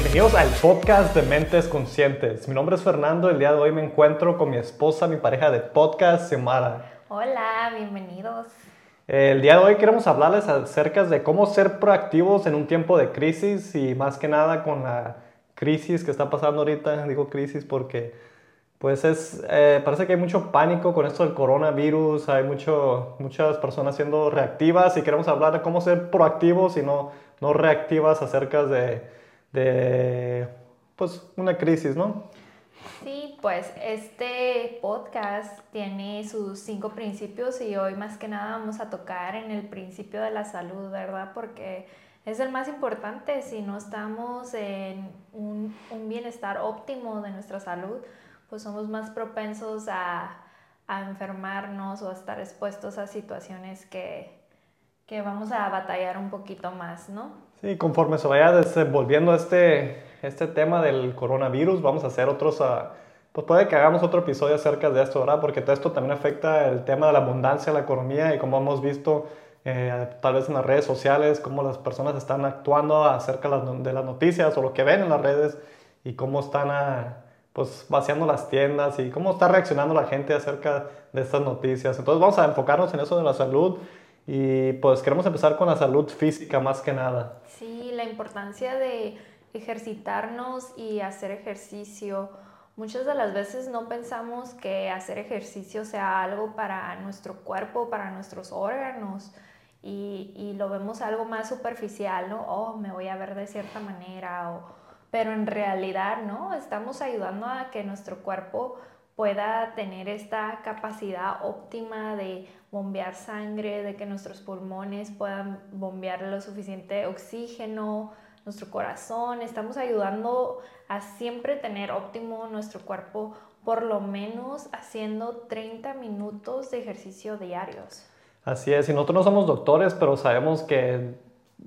Bienvenidos al podcast de Mentes Conscientes. Mi nombre es Fernando. El día de hoy me encuentro con mi esposa, mi pareja de podcast, Xiomara. Hola, bienvenidos. El día de hoy queremos hablarles acerca de cómo ser proactivos en un tiempo de crisis y más que nada con la crisis que está pasando ahorita. Digo crisis porque pues es, eh, parece que hay mucho pánico con esto del coronavirus, hay mucho, muchas personas siendo reactivas y queremos hablar de cómo ser proactivos y no, no reactivas acerca de, de pues, una crisis, ¿no? Sí, pues este podcast tiene sus cinco principios y hoy más que nada vamos a tocar en el principio de la salud, ¿verdad? Porque es el más importante si no estamos en un, un bienestar óptimo de nuestra salud, pues somos más propensos a, a enfermarnos o a estar expuestos a situaciones que, que vamos a batallar un poquito más, ¿no? Sí, conforme se vaya desenvolviendo este, este tema del coronavirus, vamos a hacer otros, uh, pues puede que hagamos otro episodio acerca de esto, ¿verdad? Porque todo esto también afecta el tema de la abundancia, la economía y como hemos visto eh, tal vez en las redes sociales, cómo las personas están actuando acerca de las noticias o lo que ven en las redes y cómo están... a pues vaciando las tiendas y cómo está reaccionando la gente acerca de estas noticias. Entonces vamos a enfocarnos en eso de la salud y pues queremos empezar con la salud física más que nada. Sí, la importancia de ejercitarnos y hacer ejercicio. Muchas de las veces no pensamos que hacer ejercicio sea algo para nuestro cuerpo, para nuestros órganos. Y, y lo vemos algo más superficial, ¿no? Oh, me voy a ver de cierta manera o pero en realidad no, estamos ayudando a que nuestro cuerpo pueda tener esta capacidad óptima de bombear sangre, de que nuestros pulmones puedan bombear lo suficiente oxígeno, nuestro corazón, estamos ayudando a siempre tener óptimo nuestro cuerpo, por lo menos haciendo 30 minutos de ejercicio diarios. Así es, y nosotros no somos doctores, pero sabemos que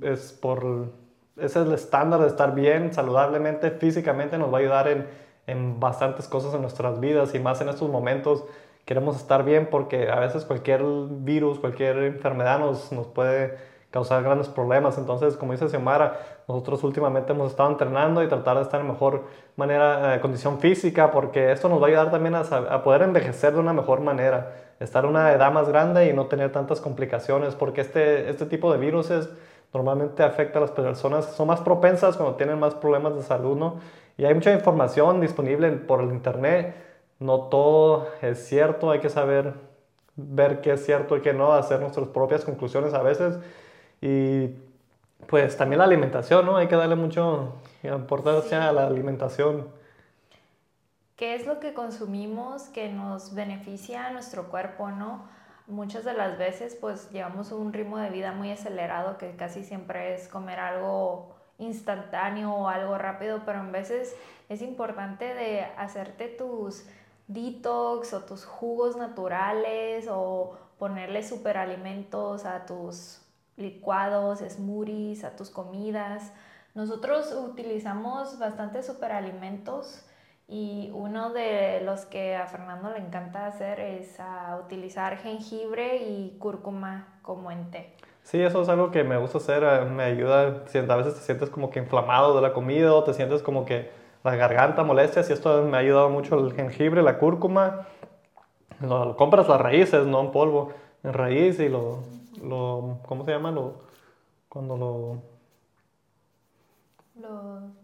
es por ese es el estándar de estar bien, saludablemente, físicamente, nos va a ayudar en, en bastantes cosas en nuestras vidas y más en estos momentos queremos estar bien porque a veces cualquier virus, cualquier enfermedad nos, nos puede causar grandes problemas. Entonces, como dice Xiomara, nosotros últimamente hemos estado entrenando y tratar de estar en mejor manera, eh, condición física, porque esto nos va a ayudar también a, a, poder envejecer de una mejor manera, estar en una edad más grande y no tener tantas complicaciones, porque este, este tipo de virus normalmente afecta a las personas son más propensas cuando tienen más problemas de salud, ¿no? Y hay mucha información disponible por el internet, no todo es cierto, hay que saber ver qué es cierto y qué no, hacer nuestras propias conclusiones a veces. Y pues también la alimentación, ¿no? Hay que darle mucho importancia a la alimentación. ¿Qué es lo que consumimos que nos beneficia a nuestro cuerpo, no? muchas de las veces pues llevamos un ritmo de vida muy acelerado que casi siempre es comer algo instantáneo o algo rápido, pero en veces es importante de hacerte tus detox o tus jugos naturales o ponerle superalimentos a tus licuados, smoothies, a tus comidas. Nosotros utilizamos bastantes superalimentos y uno de los que a Fernando le encanta hacer es a utilizar jengibre y cúrcuma como en té. Sí, eso es algo que me gusta hacer, eh, me ayuda, a veces te sientes como que inflamado de la comida o te sientes como que la garganta molestias y esto me ha ayudado mucho el jengibre, la cúrcuma. Lo, compras las raíces, no en polvo, en raíz y lo, lo ¿cómo se llama? Lo, cuando lo... Lo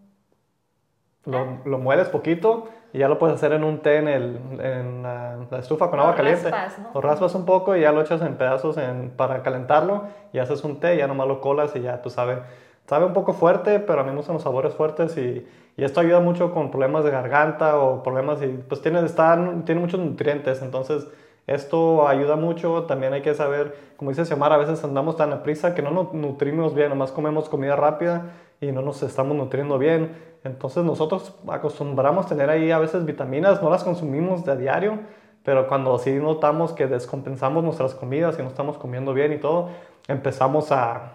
lo, lo, mueles poquito y ya lo puedes hacer en un té en, el, en la, estufa con agua caliente. Raspas, ¿no? Lo raspas un poco y ya lo echas en pedazos en, para calentarlo y haces un té, y ya nomás lo colas y ya tú sabes. Sabe un poco fuerte, pero a mí me gustan los sabores fuertes y, y, esto ayuda mucho con problemas de garganta o problemas y pues tiene, está, tiene muchos nutrientes, entonces esto ayuda mucho. También hay que saber, como dice Xiomara, a veces andamos tan a prisa que no nos nutrimos bien, nomás comemos comida rápida y no nos estamos nutriendo bien. Entonces nosotros acostumbramos tener ahí a veces vitaminas, no las consumimos de diario, pero cuando sí notamos que descompensamos nuestras comidas y no estamos comiendo bien y todo, empezamos a,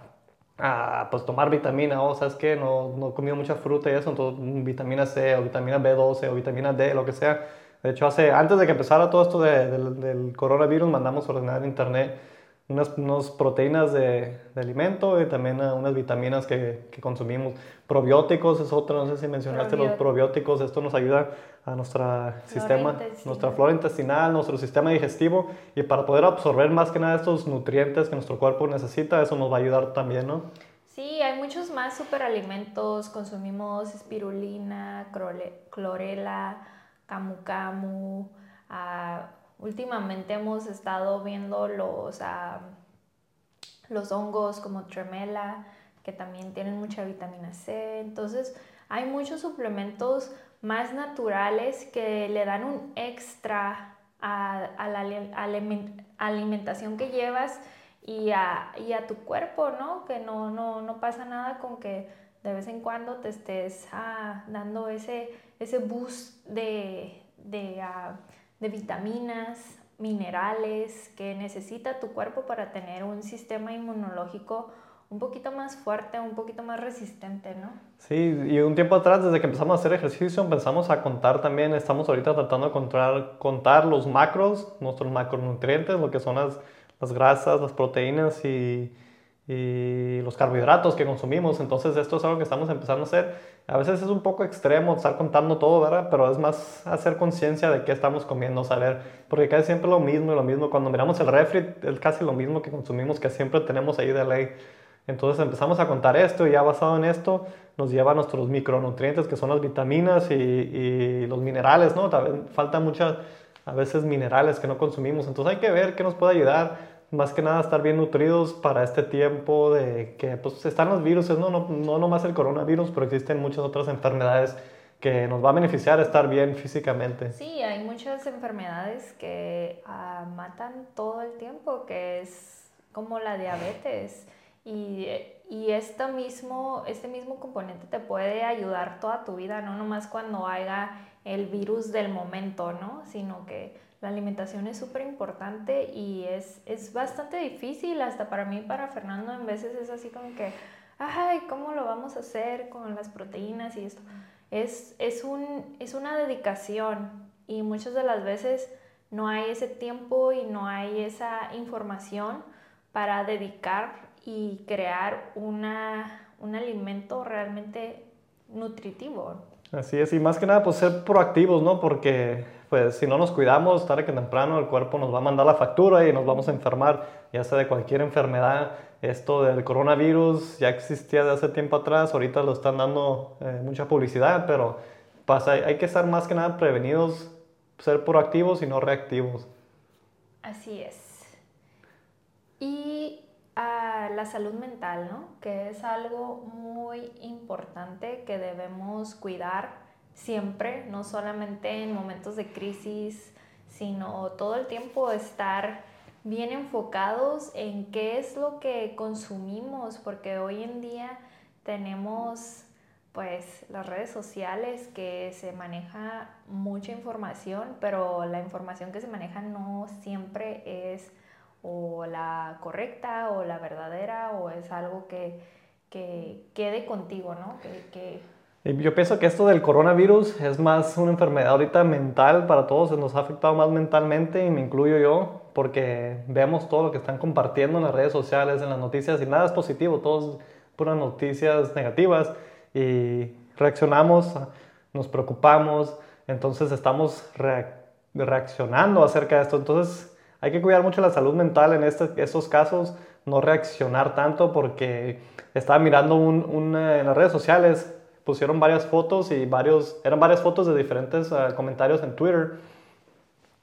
a pues, tomar vitamina, o sabes que no, no he comido mucha fruta y eso, entonces mm, vitamina C o vitamina B12 o vitamina D, lo que sea. De hecho, hace, antes de que empezara todo esto del coronavirus, mandamos a ordenar en internet unas, proteínas de, alimento y también unas vitaminas que, consumimos. Probióticos es otro, no sé si mencionaste los probióticos, esto nos ayuda a nuestro sistema, nuestra flora intestinal, nuestro sistema digestivo y para poder absorber más que nada estos nutrientes que nuestro cuerpo necesita, eso nos va a ayudar también, ¿no? Sí, hay muchos más superalimentos, consumimos espirulina, clorela, camu camu, ah, últimamente hemos estado viendo los, ah, los hongos como tremela, que también tienen mucha vitamina C. Entonces, hay muchos suplementos más naturales que le dan un extra a, la alimentación que llevas y a, tu cuerpo, ¿no? Que no, no, pasa nada con que de vez en cuando te estés ah, dando ese, ese boost de, de de vitaminas, minerales que necesita tu cuerpo para tener un sistema inmunológico un poquito más fuerte, un poquito más resistente, ¿no? Sí, y un tiempo atrás, desde que empezamos a hacer ejercicio, empezamos a contar también, estamos ahorita tratando de contar, contar los macros, nuestros macronutrientes, lo que son las, las grasas, las proteínas y, y los carbohidratos que consumimos. Entonces esto es algo que estamos empezando a hacer. A veces es un poco extremo estar contando todo, ¿verdad? Pero es más hacer conciencia de qué estamos comiendo, saber, porque casi siempre lo mismo y lo mismo. Cuando miramos el refri es casi lo mismo que consumimos, que siempre tenemos ahí de ley. Entonces empezamos a contar esto y ya basado en esto nos lleva a nuestros micronutrientes, que son las vitaminas y, y los minerales, ¿no? Faltan muchas, a veces minerales que no consumimos. Entonces hay que ver qué nos puede ayudar más que nada estar bien nutridos para este tiempo de que pues están los virus, no, no, no nomás el coronavirus, pero existen muchas otras enfermedades que nos va a beneficiar estar bien físicamente. Sí, hay muchas enfermedades que ah, matan todo el tiempo, que es como la diabetes. Y, y esto mismo, este mismo componente te puede ayudar toda tu vida, no nomás cuando haya el virus del momento, ¿no? Sino que la alimentación es súper importante y es, es bastante difícil, hasta para mí, para Fernando, en veces es así como que, ay, ¿cómo lo vamos a hacer con las proteínas y esto? Es, es, un, es una dedicación y muchas de las veces no hay ese tiempo y no hay esa información para dedicar y crear una, un alimento realmente nutritivo. Así es, y más que nada, pues ser proactivos, ¿no? Porque pues si no nos cuidamos, tarde que temprano el cuerpo nos va a mandar la factura y nos vamos a enfermar, ya sea de cualquier enfermedad. Esto del coronavirus ya existía de hace tiempo atrás, ahorita lo están dando eh, mucha publicidad, pero pasa, hay que estar más que nada prevenidos, ser proactivos y no reactivos. Así es. Y a la salud mental, ¿no? Que es algo muy importante que debemos cuidar siempre, no solamente en momentos de crisis, sino todo el tiempo estar bien enfocados en qué es lo que consumimos, porque hoy en día tenemos pues las redes sociales que se maneja mucha información, pero la información que se maneja no siempre es o la correcta o la verdadera o es algo que, quede contigo, ¿no? que, yo pienso que esto del coronavirus es más una enfermedad ahorita mental para todos, nos ha afectado más mentalmente y me incluyo yo, porque vemos todo lo que están compartiendo en las redes sociales, en las noticias y nada es positivo, todo es puras noticias negativas y reaccionamos, nos preocupamos, entonces estamos reaccionando acerca de esto. Entonces hay que cuidar mucho la salud mental en este, estos casos, no reaccionar tanto porque estaba mirando un, en las redes sociales pusieron varias fotos y varios, eran varias fotos de diferentes ah, comentarios en Twitter.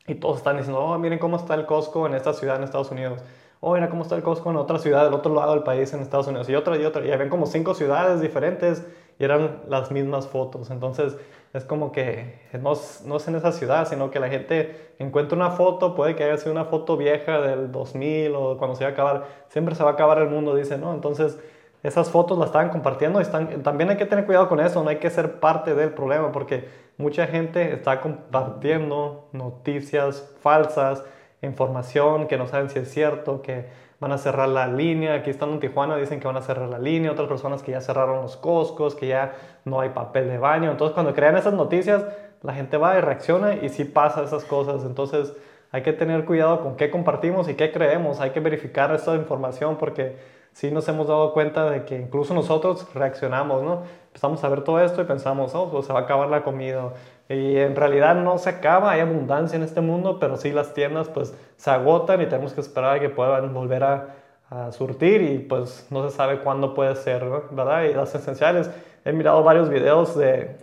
Y todos están diciendo, oh, miren cómo está el Costco en esta ciudad en Estados Unidos. Oh, mira cómo está el Costco en otra ciudad del otro lado del país en Estados Unidos. Y otra y otra. Y habían como cinco ciudades diferentes y eran las mismas fotos. Entonces es como que no, no es en esa ciudad, sino que la gente encuentra una foto, puede que haya sido una foto vieja del 2000 o cuando se va a acabar. Siempre se va a acabar el mundo, dice, ¿no? Entonces esas fotos las estaban compartiendo. Están, también hay que tener cuidado con eso, no hay que ser parte del problema porque mucha gente está compartiendo noticias falsas, información que no saben si es cierto, que van a cerrar la línea. Aquí están en Tijuana, dicen que van a cerrar la línea. Otras personas que ya cerraron los coscos, que ya no hay papel de baño. Entonces, cuando crean esas noticias, la gente va y reacciona y sí pasa esas cosas. Entonces, hay que tener cuidado con qué compartimos y qué creemos. Hay que verificar esta información porque sí nos hemos dado cuenta de que incluso nosotros reaccionamos, ¿no? Empezamos a ver todo esto y pensamos, oh, pues se va a acabar la comida. Y en realidad no se acaba, hay abundancia en este mundo, pero sí las tiendas pues se agotan y tenemos que esperar a que puedan volver a, a surtir y pues no se sabe cuándo puede ser, ¿verdad? Y las esenciales, he mirado varios videos de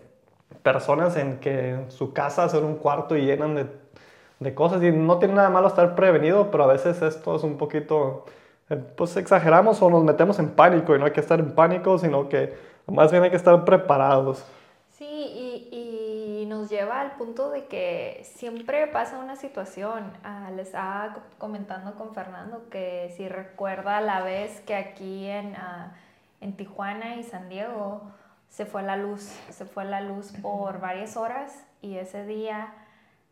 personas en que su casa hacen un cuarto y llenan de, de, cosas y no tiene nada malo estar prevenido, pero a veces esto es un poquito, pues exageramos o nos metemos en pánico y no hay que estar en pánico, sino que más bien hay que estar preparados. Sí, y, nos lleva al punto de que siempre pasa una situación. Ah, les estaba comentando con Fernando que si recuerda la vez que aquí en, ah, en Tijuana y San Diego, se fue la luz, se fue la luz por varias horas y ese día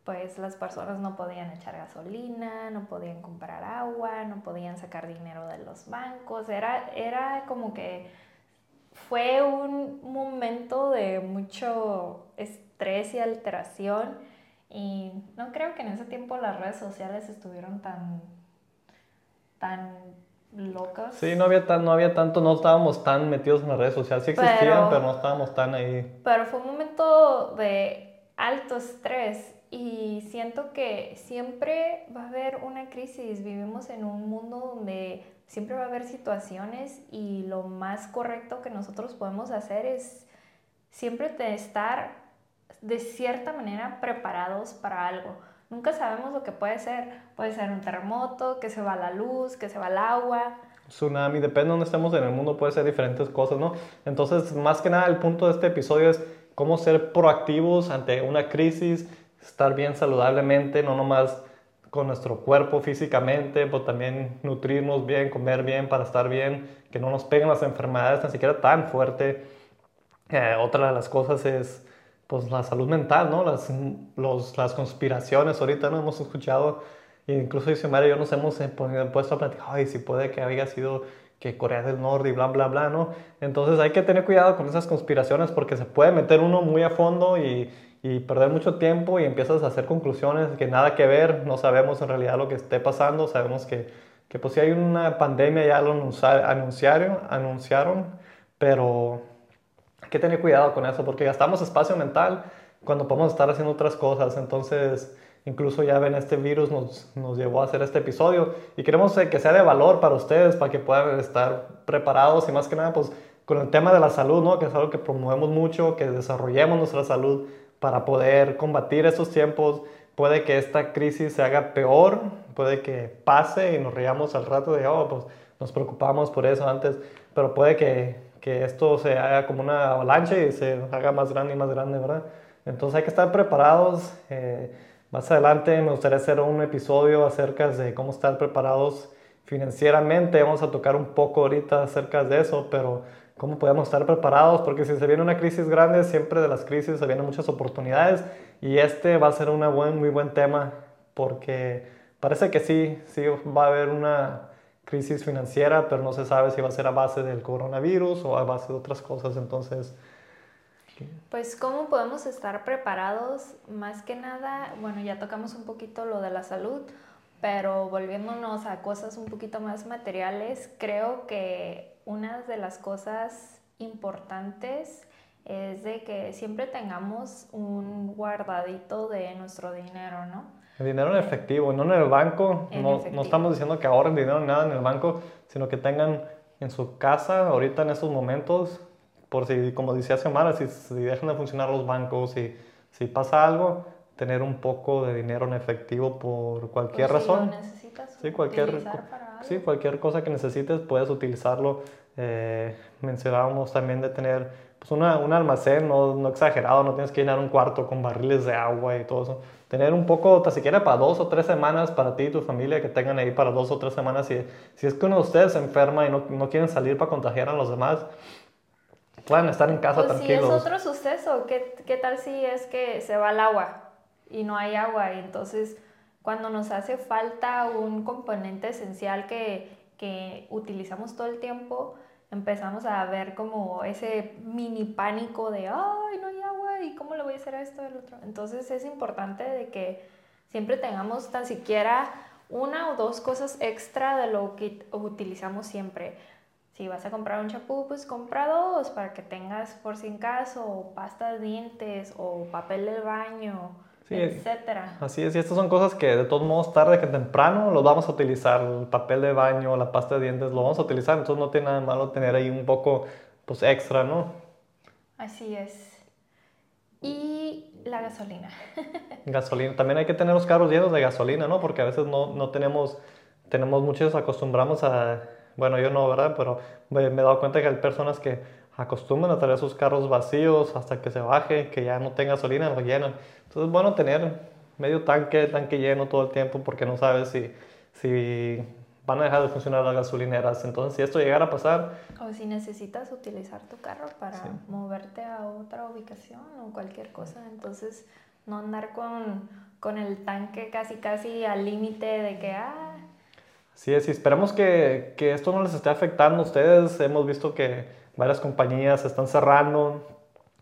pues las personas no podían echar gasolina, no podían comprar agua, no podían sacar dinero de los bancos, era, era como que fue un momento de mucho estrés y alteración y no creo que en ese tiempo las redes sociales estuvieron tan, tan locas. Sí, no había, tan, no había tanto, no estábamos tan metidos en las redes sociales. Sí existían, pero, no estábamos tan ahí. Pero fue un momento de alto estrés y siento que siempre va a haber una crisis. Vivimos en un mundo donde siempre va a haber situaciones y lo más correcto que nosotros podemos hacer es siempre estar de cierta manera preparados para algo Nunca sabemos lo que puede ser. Puede ser un terremoto, que se va la luz, que se va el agua. Tsunami, depende de dónde estemos en el mundo, puede ser diferentes cosas, ¿no? Entonces, más que nada, el punto de este episodio es cómo ser proactivos ante una crisis, estar bien saludablemente, no nomás con nuestro cuerpo físicamente, pero también nutrirnos bien, comer bien para estar bien, que no nos peguen las enfermedades tan siquiera tan fuerte. Eh, otra de las cosas es pues la salud mental, ¿no? Las, los, las conspiraciones, ahorita no hemos escuchado, incluso dice Mario, yo nos hemos puesto a platicar, ay, si puede que haya sido que Corea del Norte y bla, bla, bla, ¿no? Entonces hay que tener cuidado con esas conspiraciones porque se puede meter uno muy a fondo y, y perder mucho tiempo y empiezas a hacer conclusiones que nada que ver, no sabemos en realidad lo que esté pasando, sabemos que, que pues si hay una pandemia ya lo anunciaron, anunciaron pero hay que tener cuidado con eso porque gastamos espacio mental cuando podemos estar haciendo otras cosas. Entonces, incluso ya ven, este virus nos, nos llevó a hacer este episodio y queremos eh, que sea de valor para ustedes, para que puedan estar preparados y más que nada, pues con el tema de la salud, ¿no? que es algo que promovemos mucho, que desarrollemos nuestra salud para poder combatir estos tiempos. Puede que esta crisis se haga peor, puede que pase y nos riamos al rato de, oh, pues nos preocupamos por eso antes, pero puede que que esto se haga como una avalancha y se haga más grande y más grande, ¿verdad? Entonces hay que estar preparados. Eh, más adelante me gustaría hacer un episodio acerca de cómo estar preparados financieramente. Vamos a tocar un poco ahorita acerca de eso, pero cómo podemos estar preparados, porque si se viene una crisis grande, siempre de las crisis se vienen muchas oportunidades y este va a ser un buen, muy buen tema porque parece que sí, sí va a haber una crisis financiera, pero no se sabe si va a ser a base del coronavirus o a base de otras cosas. Entonces... Pues cómo podemos estar preparados, más que nada, bueno, ya tocamos un poquito lo de la salud, pero volviéndonos a cosas un poquito más materiales, creo que una de las cosas importantes es de que siempre tengamos un guardadito de nuestro dinero, ¿no? El dinero en efectivo, no en el banco. no, no, estamos diciendo que ahorren dinero ni nada en el banco, sino que tengan en su casa ahorita en estos momentos, por si, como decía Xiomara, si, si dejan de funcionar los bancos, y si pasa algo, tener un poco de dinero en efectivo por cualquier pues razón. Si lo necesitas sí, cualquier, para sí, cualquier cosa que necesites puedes utilizarlo. Eh, mencionábamos también de tener pues una, un almacén, no, no exagerado, no tienes que llenar un cuarto con barriles de agua y todo eso tener un poco, tan siquiera para dos o tres semanas para ti y tu familia, que tengan ahí para dos o tres semanas. Si, si es que uno de ustedes se enferma y no, no quieren salir para contagiar a los demás, puedan estar en casa pues tranquilos. Si es otro suceso, ¿Qué, ¿qué tal si es que se va el agua y no hay agua? Y entonces, cuando nos hace falta un componente esencial que, que utilizamos todo el tiempo, empezamos a ver como ese mini pánico de, ay, no hay agua, ¿y cómo le voy a hacer a esto el otro? Entonces es importante de que siempre tengamos tan siquiera una o dos cosas extra de lo que utilizamos siempre. Si vas a comprar un champú, pues compra dos para que tengas por si en caso, pasta de dientes, o papel del baño, etcétera. Así es, y estas son cosas que de todos modos tarde que temprano los vamos a utilizar. El papel de baño, la pasta de dientes, lo vamos a utilizar, entonces no tiene nada malo tener ahí un poco pues extra, ¿no? Así es. Y la gasolina. gasolina. También hay que tener los carros llenos de gasolina, ¿no? Porque a veces no, no tenemos, tenemos muchos acostumbramos a, bueno, yo no, ¿verdad? Pero me, me he dado cuenta que hay personas que acostumbran a traer sus carros vacíos hasta que se baje, que ya no tenga gasolina, lo llenan. Entonces es bueno tener medio tanque, tanque lleno todo el tiempo porque no sabes si, si van a dejar de funcionar las gasolineras. Entonces si esto llegara a pasar... O si necesitas utilizar tu carro para moverte a otra ubicación o cualquier cosa. Entonces no andar con, con el tanque casi casi al límite de que... Ah, Sí, es, y esperamos que, que, esto no les esté afectando a ustedes. Hemos visto que varias compañías están cerrando,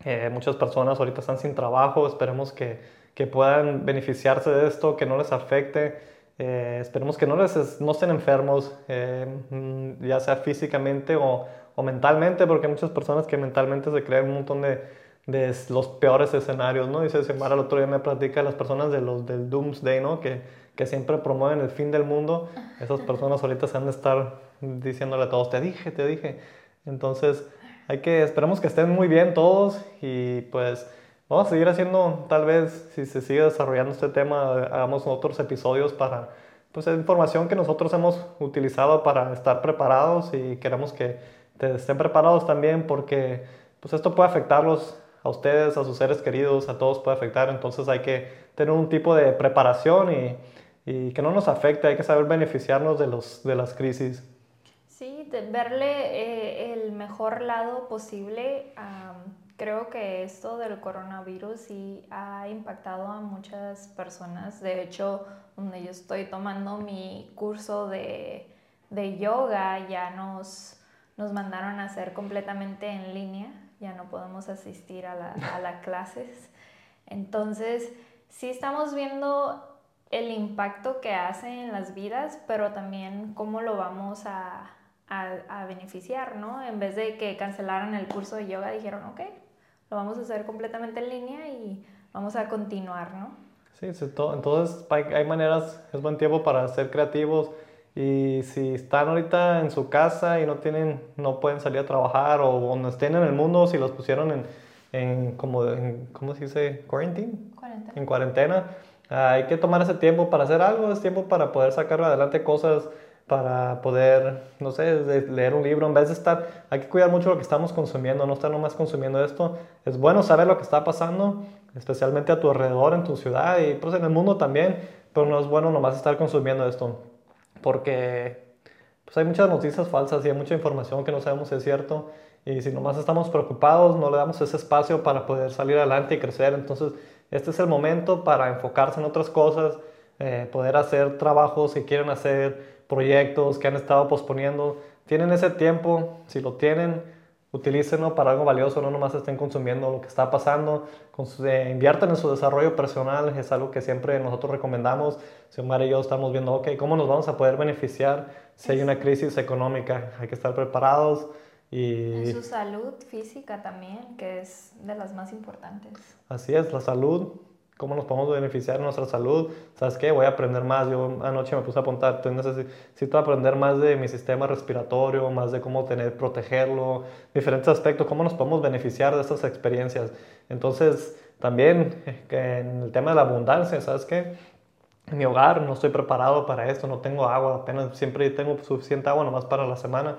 eh, muchas personas ahorita están sin trabajo, esperemos que, que, puedan beneficiarse de esto, que no les afecte, eh, esperemos que no, les, no estén enfermos, eh, mm, ya sea físicamente o, o, mentalmente, porque hay muchas personas que mentalmente se creen un montón de, de los peores escenarios, ¿no? Dice Xiomara el otro día me platica las personas de los del Doomsday, ¿no? Que, que siempre promueven el fin del mundo, esas personas ahorita se han de estar diciéndole a todos, te dije, te dije. Entonces, hay que, esperamos que estén muy bien todos y pues vamos a seguir haciendo, tal vez, si se sigue desarrollando este tema, hagamos otros episodios para, pues, información que nosotros hemos utilizado para estar preparados y queremos que estén preparados también porque, pues, esto puede afectarlos a ustedes, a sus seres queridos, a todos puede afectar, entonces hay que tener un tipo de preparación y, y que no nos afecte, hay que saber beneficiarnos de, los, de las crisis. Sí, verle eh, el mejor lado posible. creo que esto del coronavirus sí ha impactado a muchas personas. De hecho, donde yo estoy tomando mi curso de, de yoga, ya nos, nos mandaron a hacer completamente en línea. Ya no podemos asistir a, la, a las clases. Entonces, sí estamos viendo el impacto que hace en las vidas, pero también cómo lo vamos a, a, beneficiar, ¿no? En vez de que cancelaran el curso de yoga, dijeron, ok, lo vamos a hacer completamente en línea y vamos a continuar, ¿no? Sí, entonces hay maneras, es buen tiempo para ser creativos y si están ahorita en su casa y no tienen, no pueden salir a trabajar o donde estén en el mundo, si los pusieron en, en como, en, ¿cómo se dice? Quarantine. Cuarentena. En cuarentena. hay que tomar ese tiempo para hacer algo, es tiempo para poder sacar adelante cosas para poder, no sé, leer un libro, en vez de estar, hay que cuidar mucho lo que estamos consumiendo, no estar nomás consumiendo esto. Es bueno saber lo que está pasando, especialmente a tu alrededor, en tu ciudad y pues en el mundo también, pero no es bueno nomás estar consumiendo esto, porque pues hay muchas noticias falsas y hay mucha información que no sabemos si es cierto, y si nomás estamos preocupados, no le damos ese espacio para poder salir adelante y crecer, entonces este es el momento para enfocarse en otras cosas, eh, poder hacer trabajos que quieren hacer, proyectos que han estado posponiendo. Tienen ese tiempo, si lo tienen, utilícenlo para algo valioso, no nomás estén consumiendo lo que está pasando, eh, inviertan en su desarrollo personal, es algo que siempre nosotros recomendamos. Si Omar y yo estamos viendo, ok, ¿cómo nos vamos a poder beneficiar si hay una crisis económica? Hay que estar preparados. Y... En su salud física también, que es de las más importantes. Así es, la salud cómo nos podemos beneficiar de nuestra salud. ¿Sabes qué? Voy a aprender más. Yo anoche me puse a apuntar, necesito aprender más de mi sistema respiratorio, más de cómo tener, protegerlo, diferentes aspectos, cómo nos podemos beneficiar de estas experiencias. Entonces, también en el tema de la abundancia, ¿sabes qué? En mi hogar no estoy preparado para esto, no tengo agua, apenas siempre tengo suficiente agua nomás para la semana.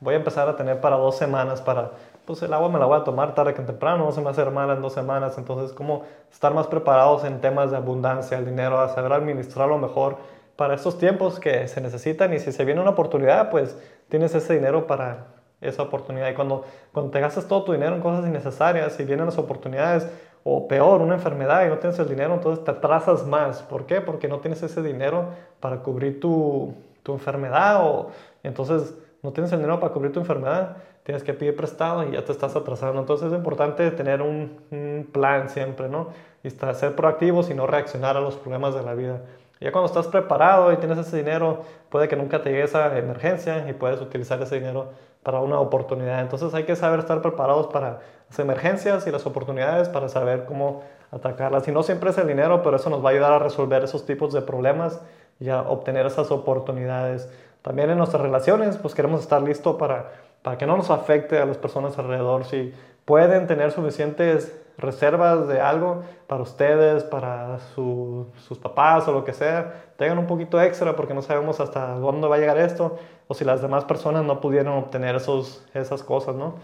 Voy a empezar a tener para dos semanas para pues el agua me la voy a tomar tarde que temprano, no se me va a hacer mal en dos semanas, entonces como estar más preparados en temas de abundancia, el dinero, a saber administrarlo mejor para estos tiempos que se necesitan y si se viene una oportunidad, pues tienes ese dinero para esa oportunidad y cuando, cuando te gastas todo tu dinero en cosas innecesarias y vienen las oportunidades o peor, una enfermedad y no tienes el dinero, entonces te atrasas más. ¿Por qué? Porque no tienes ese dinero para cubrir tu, tu enfermedad o entonces no tienes el dinero para cubrir tu enfermedad tienes que pedir prestado y ya te estás atrasando. Entonces es importante tener un, plan siempre, ¿no? Y estar, ser proactivos y no reaccionar a los problemas de la vida. Ya cuando estás preparado y tienes ese dinero, puede que nunca te llegue esa emergencia y puedes utilizar ese dinero para una oportunidad. Entonces hay que saber estar preparados para las emergencias y las oportunidades para saber cómo atacarlas. Y no siempre es el dinero, pero eso nos va a ayudar a resolver esos tipos de problemas y a obtener esas oportunidades. También en nuestras relaciones, pues queremos estar listos para, para que no nos afecte a las personas alrededor. Si pueden tener suficientes reservas de algo para ustedes, para sus papás o lo que sea, tengan un poquito extra porque no sabemos hasta dónde va a llegar esto o si las demás personas no pudieron obtener esos, esas cosas, ¿no?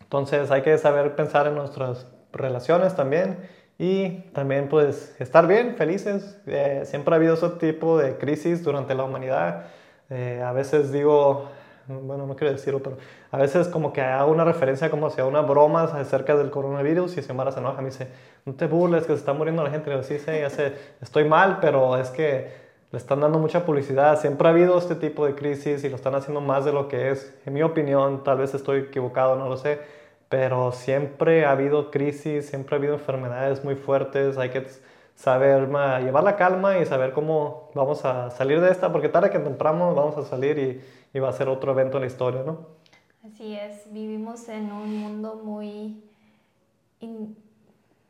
Entonces hay que saber pensar en nuestras relaciones también y también pues estar bien, felices. Eh, siempre ha habido ese tipo de crisis durante la humanidad. Eh, a veces digo, bueno, no quiero decirlo, pero a veces como que hago una referencia como hacia una broma acerca del coronavirus y Xiomara se enoja, me dice, no te burles que se está muriendo la gente. Y yo, sí, sí, ya sé, estoy mal, pero es que le están dando mucha publicidad. Siempre ha habido este tipo de crisis y lo están haciendo más de lo que es. En mi opinión, tal vez estoy equivocado, no lo sé, pero siempre ha habido crisis, siempre ha habido enfermedades muy fuertes. Hay que saber llevar la calma y saber cómo vamos a salir de esta, porque tarde que temprano vamos a salir y y va a ser otro evento en la historia, ¿no? Así es, vivimos en un mundo muy,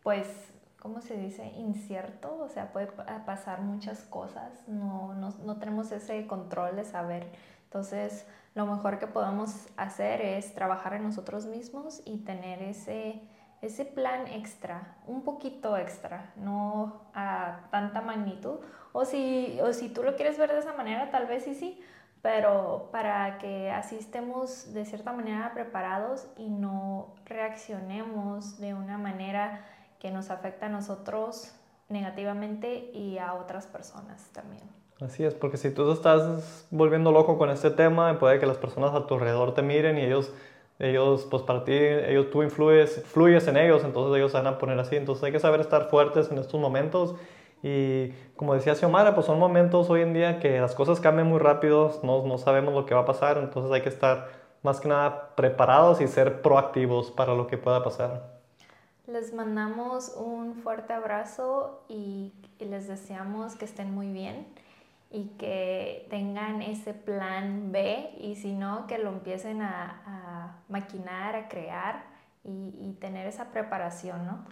pues, ¿cómo se dice? Incierto, o sea, puede pasar muchas cosas, no, no, no tenemos ese control de saber. Entonces, lo mejor que podemos hacer es trabajar en nosotros mismos y tener ese, ese plan extra, un poquito extra, no a tanta magnitud. O si, o si tú lo quieres ver de esa manera, tal vez sí, sí, pero para que así estemos de cierta manera preparados y no reaccionemos de una manera que nos afecta a nosotros negativamente y a otras personas también. Así es, porque si tú estás volviendo loco con este tema, puede que las personas a tu alrededor te miren y ellos, ellos pues para ti, ellos, tú influyes, fluyes en ellos, entonces ellos se van a poner así. Entonces hay que saber estar fuertes en estos momentos y como decía Xiomara, pues son momentos hoy en día que las cosas cambian muy rápido, no, no sabemos lo que va a pasar, entonces hay que estar más que nada preparados y ser proactivos para lo que pueda pasar. Les mandamos un fuerte abrazo y, les deseamos que estén muy bien y que tengan ese plan B y si no, que lo empiecen a, maquinar, a crear y, y tener esa preparación, ¿no?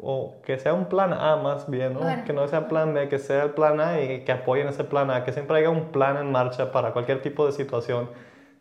O que sea un plan A más bien, ¿no? Que no sea plan B, que sea el plan A y que apoyen ese plan A, que siempre haya un plan en marcha para cualquier tipo de situación.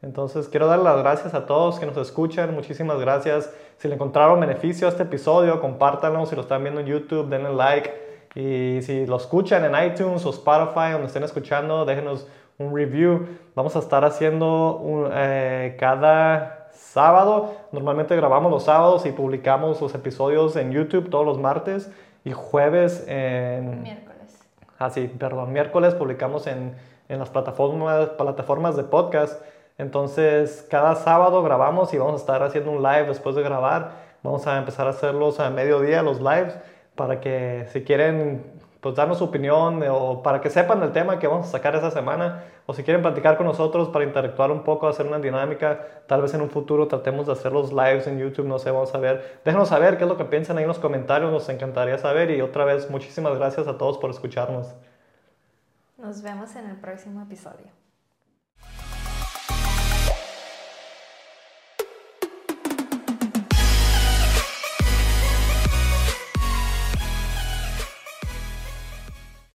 Entonces, quiero dar las gracias a todos que nos escuchan, muchísimas gracias. Si le encontraron beneficio a este episodio, compártanlo, si lo están viendo en YouTube, denle like. Y si lo escuchan en iTunes o Spotify, donde estén escuchando, déjenos un review. Vamos a estar haciendo eh, cada sábado. Normalmente grabamos los sábados y publicamos los episodios en YouTube todos los martes y jueves en... Miércoles. Ah, sí, perdón, miércoles publicamos en, en las plataformas, plataformas de podcast. Entonces, cada sábado grabamos y vamos a estar haciendo un live después de grabar. Vamos a empezar a hacerlos a mediodía, los lives, para que si quieren pues darnos su opinión o para que sepan el tema que vamos a sacar esa semana o si quieren platicar con nosotros para interactuar un poco, hacer una dinámica, tal vez en un futuro tratemos de hacer los lives en YouTube, no sé, vamos a ver. Déjenos saber qué es lo que piensan ahí en los comentarios, nos encantaría saber y otra vez muchísimas gracias a todos por escucharnos. Nos vemos en el próximo episodio.